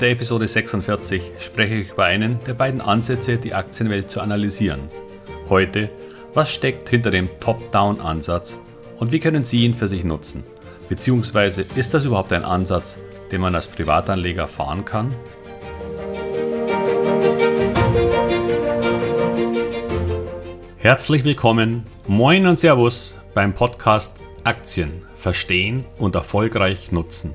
der Episode 46 spreche ich über einen der beiden Ansätze, die Aktienwelt zu analysieren. Heute, was steckt hinter dem Top-Down-Ansatz und wie können Sie ihn für sich nutzen? Beziehungsweise ist das überhaupt ein Ansatz, den man als Privatanleger fahren kann? Herzlich willkommen, moin und Servus beim Podcast Aktien verstehen und erfolgreich nutzen.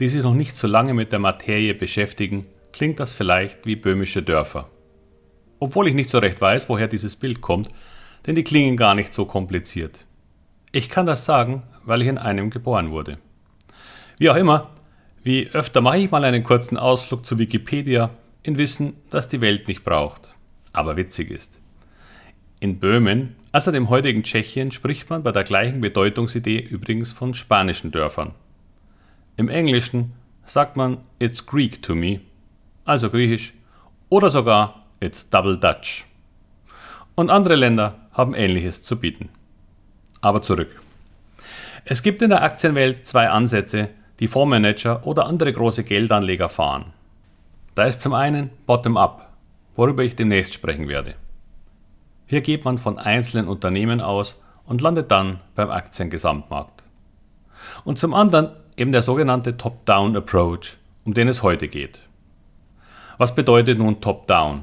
die sich noch nicht so lange mit der Materie beschäftigen, klingt das vielleicht wie böhmische Dörfer. Obwohl ich nicht so recht weiß, woher dieses Bild kommt, denn die klingen gar nicht so kompliziert. Ich kann das sagen, weil ich in einem geboren wurde. Wie auch immer, wie öfter mache ich mal einen kurzen Ausflug zu Wikipedia in Wissen, dass die Welt nicht braucht, aber witzig ist. In Böhmen, also dem heutigen Tschechien, spricht man bei der gleichen Bedeutungsidee übrigens von spanischen Dörfern. Im Englischen sagt man It's Greek to me, also griechisch, oder sogar It's Double Dutch. Und andere Länder haben ähnliches zu bieten. Aber zurück. Es gibt in der Aktienwelt zwei Ansätze, die Fondsmanager oder andere große Geldanleger fahren. Da ist zum einen Bottom-up, worüber ich demnächst sprechen werde. Hier geht man von einzelnen Unternehmen aus und landet dann beim Aktiengesamtmarkt. Und zum anderen eben der sogenannte Top-Down-Approach, um den es heute geht. Was bedeutet nun Top-Down?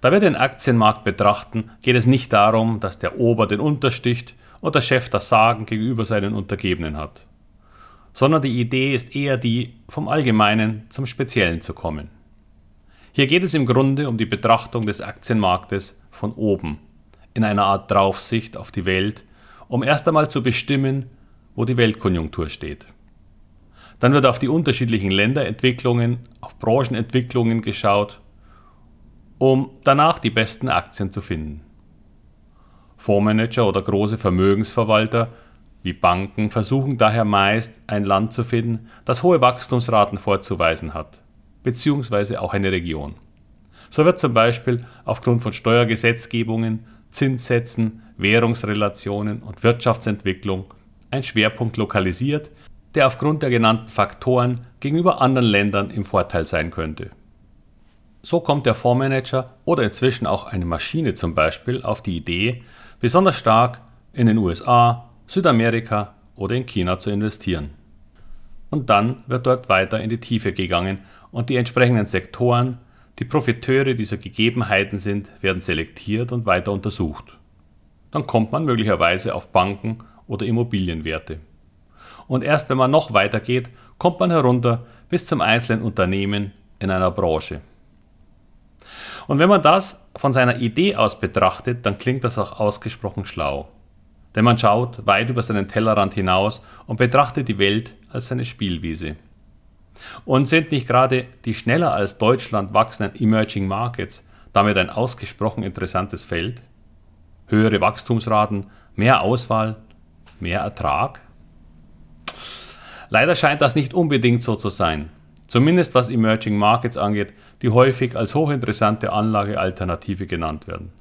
Da wir den Aktienmarkt betrachten, geht es nicht darum, dass der Ober den untersticht und der Chef das Sagen gegenüber seinen Untergebenen hat, sondern die Idee ist eher die, vom Allgemeinen zum Speziellen zu kommen. Hier geht es im Grunde um die Betrachtung des Aktienmarktes von oben, in einer Art Draufsicht auf die Welt, um erst einmal zu bestimmen, wo die Weltkonjunktur steht. Dann wird auf die unterschiedlichen Länderentwicklungen, auf Branchenentwicklungen geschaut, um danach die besten Aktien zu finden. Fondsmanager oder große Vermögensverwalter wie Banken versuchen daher meist ein Land zu finden, das hohe Wachstumsraten vorzuweisen hat, beziehungsweise auch eine Region. So wird zum Beispiel aufgrund von Steuergesetzgebungen, Zinssätzen, Währungsrelationen und Wirtschaftsentwicklung ein Schwerpunkt lokalisiert, der aufgrund der genannten Faktoren gegenüber anderen Ländern im Vorteil sein könnte. So kommt der Fondsmanager oder inzwischen auch eine Maschine zum Beispiel auf die Idee, besonders stark in den USA, Südamerika oder in China zu investieren. Und dann wird dort weiter in die Tiefe gegangen und die entsprechenden Sektoren, die Profiteure dieser Gegebenheiten sind, werden selektiert und weiter untersucht. Dann kommt man möglicherweise auf Banken oder Immobilienwerte. Und erst wenn man noch weiter geht, kommt man herunter bis zum einzelnen Unternehmen in einer Branche. Und wenn man das von seiner Idee aus betrachtet, dann klingt das auch ausgesprochen schlau. Denn man schaut weit über seinen Tellerrand hinaus und betrachtet die Welt als seine Spielwiese. Und sind nicht gerade die schneller als Deutschland wachsenden Emerging Markets damit ein ausgesprochen interessantes Feld? Höhere Wachstumsraten, mehr Auswahl, mehr Ertrag? Leider scheint das nicht unbedingt so zu sein. Zumindest was Emerging Markets angeht, die häufig als hochinteressante Anlagealternative genannt werden.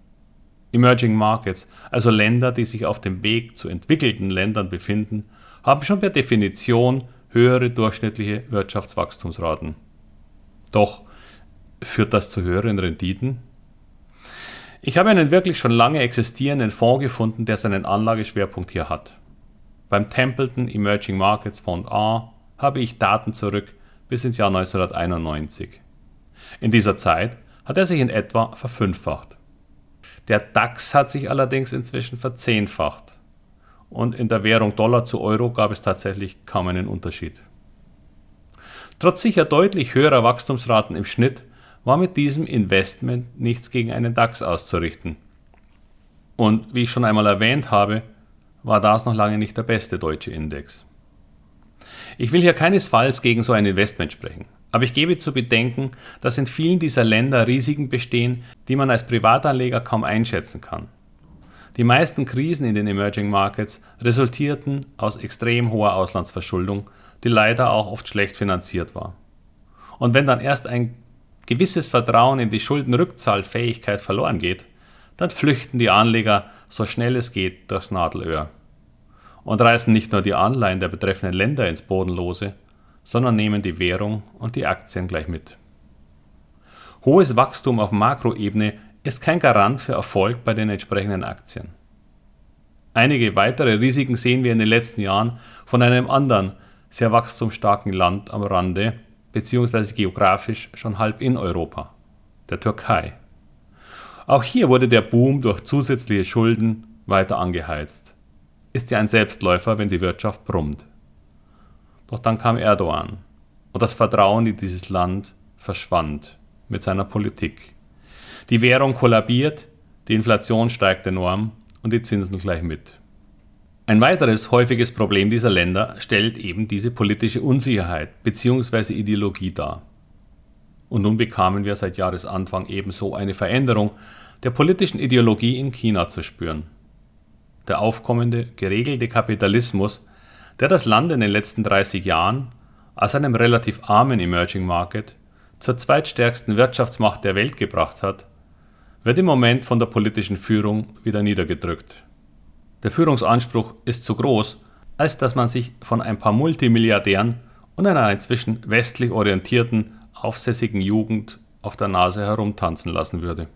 Emerging Markets, also Länder, die sich auf dem Weg zu entwickelten Ländern befinden, haben schon per Definition höhere durchschnittliche Wirtschaftswachstumsraten. Doch führt das zu höheren Renditen? Ich habe einen wirklich schon lange existierenden Fonds gefunden, der seinen Anlageschwerpunkt hier hat. Beim Templeton Emerging Markets Fund A habe ich Daten zurück bis ins Jahr 1991. In dieser Zeit hat er sich in etwa verfünffacht. Der DAX hat sich allerdings inzwischen verzehnfacht und in der Währung Dollar zu Euro gab es tatsächlich kaum einen Unterschied. Trotz sicher deutlich höherer Wachstumsraten im Schnitt war mit diesem Investment nichts gegen einen DAX auszurichten. Und wie ich schon einmal erwähnt habe, war das noch lange nicht der beste deutsche Index. Ich will hier keinesfalls gegen so ein Investment sprechen. Aber ich gebe zu bedenken, dass in vielen dieser Länder Risiken bestehen, die man als Privatanleger kaum einschätzen kann. Die meisten Krisen in den Emerging Markets resultierten aus extrem hoher Auslandsverschuldung, die leider auch oft schlecht finanziert war. Und wenn dann erst ein gewisses Vertrauen in die Schuldenrückzahlfähigkeit verloren geht, dann flüchten die Anleger so schnell es geht durchs Nadelöhr und reißen nicht nur die Anleihen der betreffenden Länder ins Bodenlose, sondern nehmen die Währung und die Aktien gleich mit. Hohes Wachstum auf Makroebene ist kein Garant für Erfolg bei den entsprechenden Aktien. Einige weitere Risiken sehen wir in den letzten Jahren von einem anderen, sehr wachstumsstarken Land am Rande, beziehungsweise geografisch schon halb in Europa, der Türkei. Auch hier wurde der Boom durch zusätzliche Schulden weiter angeheizt. Ist ja ein Selbstläufer, wenn die Wirtschaft brummt. Doch dann kam Erdogan und das Vertrauen in dieses Land verschwand mit seiner Politik. Die Währung kollabiert, die Inflation steigt enorm und die Zinsen gleich mit. Ein weiteres häufiges Problem dieser Länder stellt eben diese politische Unsicherheit bzw. Ideologie dar. Und nun bekamen wir seit Jahresanfang ebenso eine Veränderung der politischen Ideologie in China zu spüren. Der aufkommende, geregelte Kapitalismus der das Land in den letzten 30 Jahren aus einem relativ armen Emerging Market zur zweitstärksten Wirtschaftsmacht der Welt gebracht hat, wird im Moment von der politischen Führung wieder niedergedrückt. Der Führungsanspruch ist zu groß, als dass man sich von ein paar Multimilliardären und einer inzwischen westlich orientierten, aufsässigen Jugend auf der Nase herumtanzen lassen würde.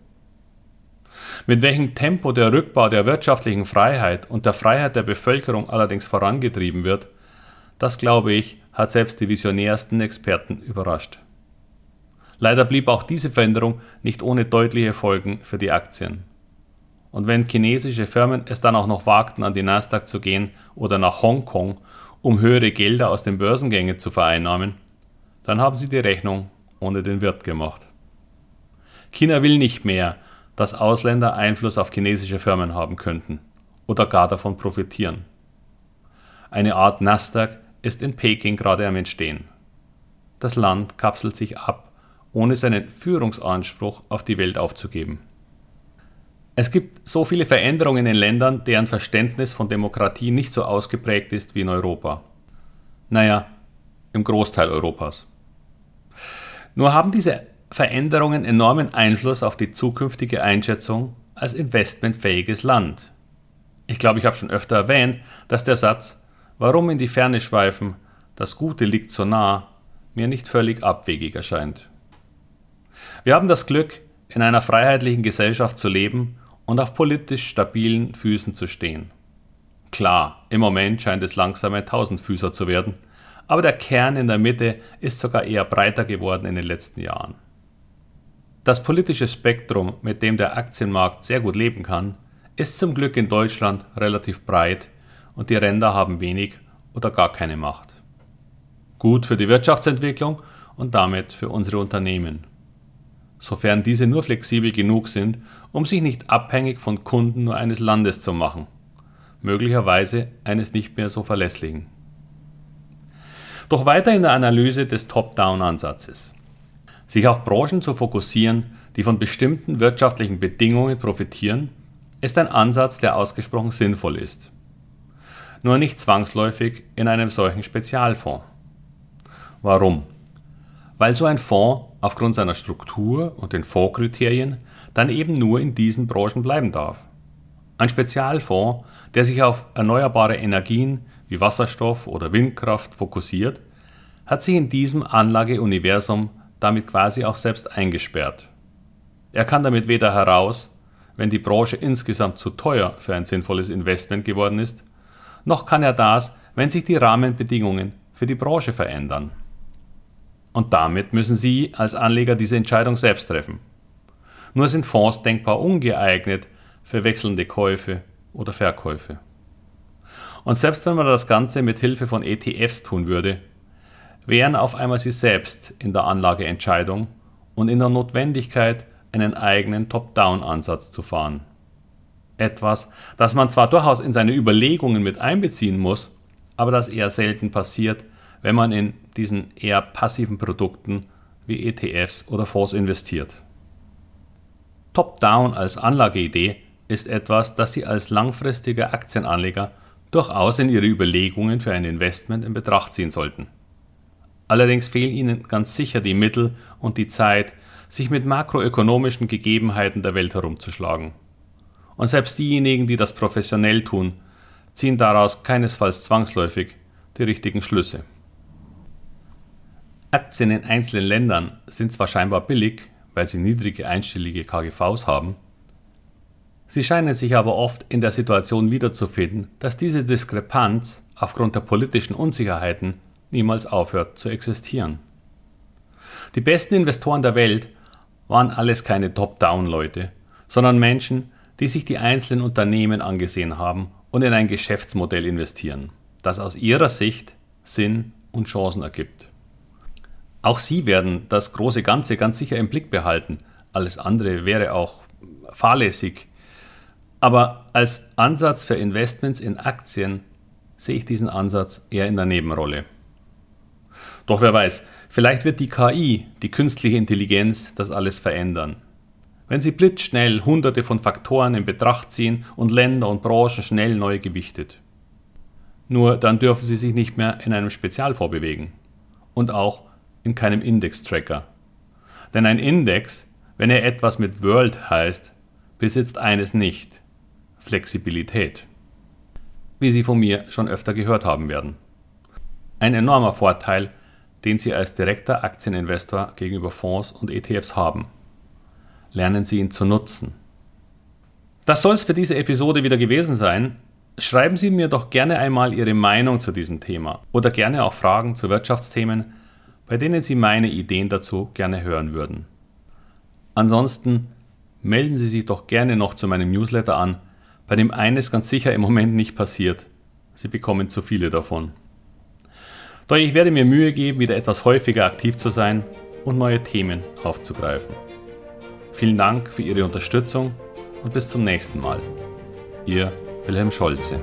Mit welchem Tempo der Rückbau der wirtschaftlichen Freiheit und der Freiheit der Bevölkerung allerdings vorangetrieben wird, das glaube ich, hat selbst die visionärsten Experten überrascht. Leider blieb auch diese Veränderung nicht ohne deutliche Folgen für die Aktien. Und wenn chinesische Firmen es dann auch noch wagten, an die Nasdaq zu gehen oder nach Hongkong, um höhere Gelder aus den Börsengängen zu vereinnahmen, dann haben sie die Rechnung ohne den Wirt gemacht. China will nicht mehr, dass Ausländer Einfluss auf chinesische Firmen haben könnten oder gar davon profitieren. Eine Art Nasdaq ist in Peking gerade am Entstehen. Das Land kapselt sich ab, ohne seinen Führungsanspruch auf die Welt aufzugeben. Es gibt so viele Veränderungen in Ländern, deren Verständnis von Demokratie nicht so ausgeprägt ist wie in Europa. Naja, im Großteil Europas. Nur haben diese Veränderungen enormen Einfluss auf die zukünftige Einschätzung als investmentfähiges Land. Ich glaube, ich habe schon öfter erwähnt, dass der Satz Warum in die Ferne schweifen, das Gute liegt so nah, mir nicht völlig abwegig erscheint. Wir haben das Glück, in einer freiheitlichen Gesellschaft zu leben und auf politisch stabilen Füßen zu stehen. Klar, im Moment scheint es langsam ein Tausendfüßer zu werden, aber der Kern in der Mitte ist sogar eher breiter geworden in den letzten Jahren. Das politische Spektrum, mit dem der Aktienmarkt sehr gut leben kann, ist zum Glück in Deutschland relativ breit und die Ränder haben wenig oder gar keine Macht. Gut für die Wirtschaftsentwicklung und damit für unsere Unternehmen. Sofern diese nur flexibel genug sind, um sich nicht abhängig von Kunden nur eines Landes zu machen, möglicherweise eines nicht mehr so verlässlichen. Doch weiter in der Analyse des Top-Down-Ansatzes. Sich auf Branchen zu fokussieren, die von bestimmten wirtschaftlichen Bedingungen profitieren, ist ein Ansatz, der ausgesprochen sinnvoll ist. Nur nicht zwangsläufig in einem solchen Spezialfonds. Warum? Weil so ein Fonds aufgrund seiner Struktur und den Fondskriterien dann eben nur in diesen Branchen bleiben darf. Ein Spezialfonds, der sich auf erneuerbare Energien wie Wasserstoff oder Windkraft fokussiert, hat sich in diesem Anlageuniversum damit quasi auch selbst eingesperrt. Er kann damit weder heraus, wenn die Branche insgesamt zu teuer für ein sinnvolles Investment geworden ist, noch kann er das, wenn sich die Rahmenbedingungen für die Branche verändern. Und damit müssen Sie als Anleger diese Entscheidung selbst treffen. Nur sind Fonds denkbar ungeeignet für wechselnde Käufe oder Verkäufe. Und selbst wenn man das Ganze mit Hilfe von ETFs tun würde, wären auf einmal sie selbst in der Anlageentscheidung und in der Notwendigkeit, einen eigenen Top-Down-Ansatz zu fahren. Etwas, das man zwar durchaus in seine Überlegungen mit einbeziehen muss, aber das eher selten passiert, wenn man in diesen eher passiven Produkten wie ETFs oder Fonds investiert. Top-Down als Anlageidee ist etwas, das Sie als langfristiger Aktienanleger durchaus in Ihre Überlegungen für ein Investment in Betracht ziehen sollten. Allerdings fehlen Ihnen ganz sicher die Mittel und die Zeit, sich mit makroökonomischen Gegebenheiten der Welt herumzuschlagen. Und selbst diejenigen, die das professionell tun, ziehen daraus keinesfalls zwangsläufig die richtigen Schlüsse. Aktien in einzelnen Ländern sind zwar scheinbar billig, weil sie niedrige einstellige KGVs haben, sie scheinen sich aber oft in der Situation wiederzufinden, dass diese Diskrepanz aufgrund der politischen Unsicherheiten niemals aufhört zu existieren. Die besten Investoren der Welt waren alles keine Top-Down-Leute, sondern Menschen, die sich die einzelnen Unternehmen angesehen haben und in ein Geschäftsmodell investieren, das aus ihrer Sicht Sinn und Chancen ergibt. Auch sie werden das große Ganze ganz sicher im Blick behalten. Alles andere wäre auch fahrlässig. Aber als Ansatz für Investments in Aktien sehe ich diesen Ansatz eher in der Nebenrolle. Doch wer weiß, vielleicht wird die KI, die künstliche Intelligenz, das alles verändern. Wenn sie blitzschnell hunderte von Faktoren in Betracht ziehen und Länder und Branchen schnell neu gewichtet. Nur dann dürfen sie sich nicht mehr in einem Spezialfonds bewegen. Und auch in keinem Index-Tracker. Denn ein Index, wenn er etwas mit World heißt, besitzt eines nicht, Flexibilität. Wie Sie von mir schon öfter gehört haben werden. Ein enormer Vorteil, den Sie als direkter Aktieninvestor gegenüber Fonds und ETFs haben. Lernen Sie ihn zu nutzen. Das soll es für diese Episode wieder gewesen sein. Schreiben Sie mir doch gerne einmal Ihre Meinung zu diesem Thema oder gerne auch Fragen zu Wirtschaftsthemen, bei denen Sie meine Ideen dazu gerne hören würden. Ansonsten melden Sie sich doch gerne noch zu meinem Newsletter an, bei dem eines ganz sicher im Moment nicht passiert. Sie bekommen zu viele davon. Doch ich werde mir Mühe geben, wieder etwas häufiger aktiv zu sein und neue Themen aufzugreifen. Vielen Dank für Ihre Unterstützung und bis zum nächsten Mal. Ihr Wilhelm Scholze.